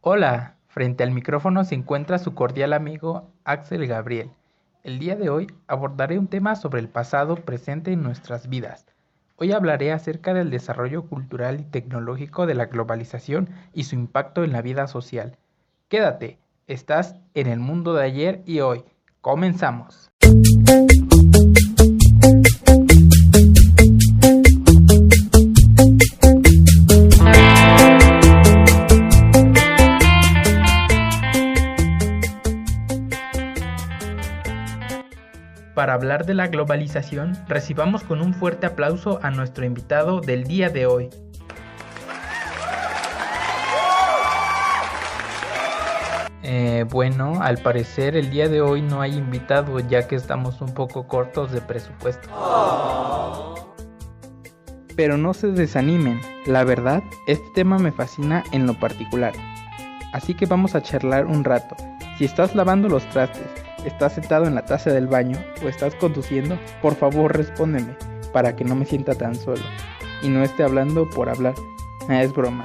Hola, frente al micrófono se encuentra su cordial amigo Axel Gabriel. El día de hoy abordaré un tema sobre el pasado presente en nuestras vidas. Hoy hablaré acerca del desarrollo cultural y tecnológico de la globalización y su impacto en la vida social. Quédate, estás en el mundo de ayer y hoy. Comenzamos. Para hablar de la globalización, recibamos con un fuerte aplauso a nuestro invitado del día de hoy. Eh, bueno, al parecer el día de hoy no hay invitado ya que estamos un poco cortos de presupuesto. Pero no se desanimen, la verdad, este tema me fascina en lo particular. Así que vamos a charlar un rato. Si estás lavando los trastes, estás sentado en la taza del baño o estás conduciendo, por favor respóndeme para que no me sienta tan solo y no esté hablando por hablar. Ah, es broma.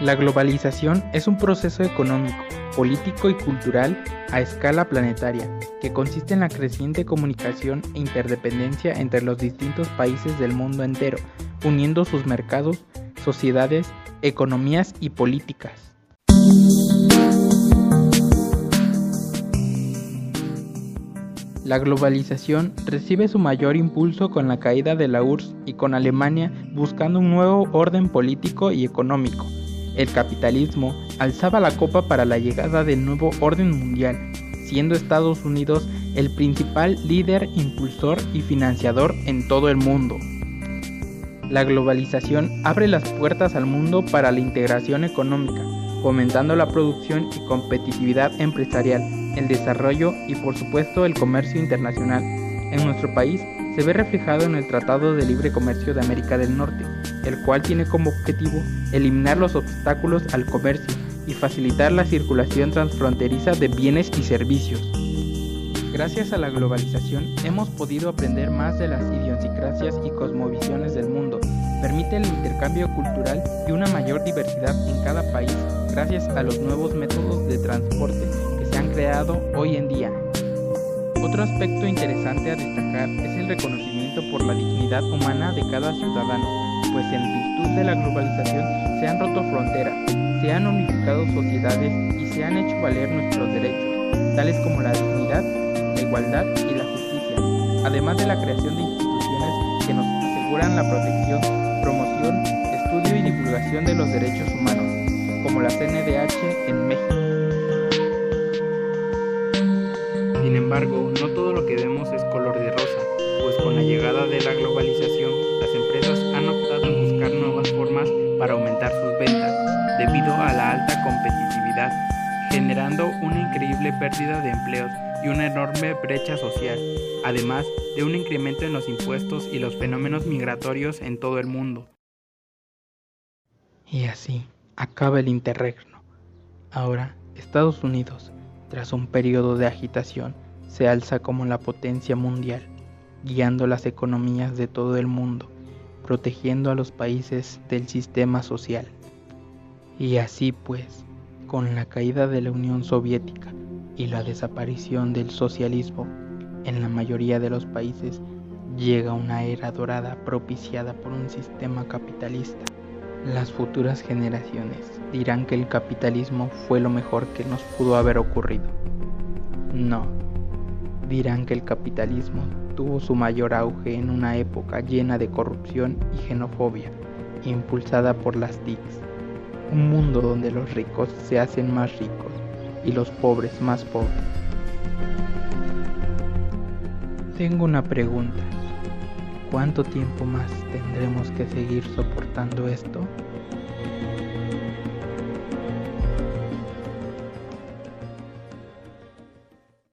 La globalización es un proceso económico, político y cultural a escala planetaria que consiste en la creciente comunicación e interdependencia entre los distintos países del mundo entero, uniendo sus mercados, sociedades, economías y políticas. La globalización recibe su mayor impulso con la caída de la URSS y con Alemania buscando un nuevo orden político y económico. El capitalismo alzaba la copa para la llegada del nuevo orden mundial, siendo Estados Unidos el principal líder, impulsor y financiador en todo el mundo. La globalización abre las puertas al mundo para la integración económica, fomentando la producción y competitividad empresarial, el desarrollo y por supuesto el comercio internacional. En nuestro país se ve reflejado en el Tratado de Libre Comercio de América del Norte, el cual tiene como objetivo eliminar los obstáculos al comercio y facilitar la circulación transfronteriza de bienes y servicios. Gracias a la globalización hemos podido aprender más de las idiosincrasias y cosmovisiones del mundo. Permite el intercambio cultural y una mayor diversidad en cada país gracias a los nuevos métodos de transporte que se han creado hoy en día. Otro aspecto interesante a destacar es el reconocimiento por la dignidad humana de cada ciudadano, pues en virtud de la globalización se han roto fronteras, se han unificado sociedades y se han hecho valer nuestros derechos, tales como la dignidad, la igualdad y la justicia, además de la creación de instituciones que nos aseguran la protección, estudio y divulgación de los derechos humanos como la CNDH en México. Sin embargo, no todo lo que vemos es color de rosa, pues con la llegada de la globalización, las empresas han optado en buscar nuevas formas para aumentar sus ventas, debido a la alta competitividad, generando una increíble pérdida de empleos y una enorme brecha social, además de un incremento en los impuestos y los fenómenos migratorios en todo el mundo. Y así acaba el interregno. Ahora, Estados Unidos, tras un periodo de agitación, se alza como la potencia mundial, guiando las economías de todo el mundo, protegiendo a los países del sistema social. Y así pues, con la caída de la Unión Soviética y la desaparición del socialismo en la mayoría de los países, llega una era dorada propiciada por un sistema capitalista las futuras generaciones dirán que el capitalismo fue lo mejor que nos pudo haber ocurrido. No, dirán que el capitalismo tuvo su mayor auge en una época llena de corrupción y xenofobia, impulsada por las TICs. Un mundo donde los ricos se hacen más ricos y los pobres más pobres. Tengo una pregunta. ¿Cuánto tiempo más tendremos que seguir soportando esto?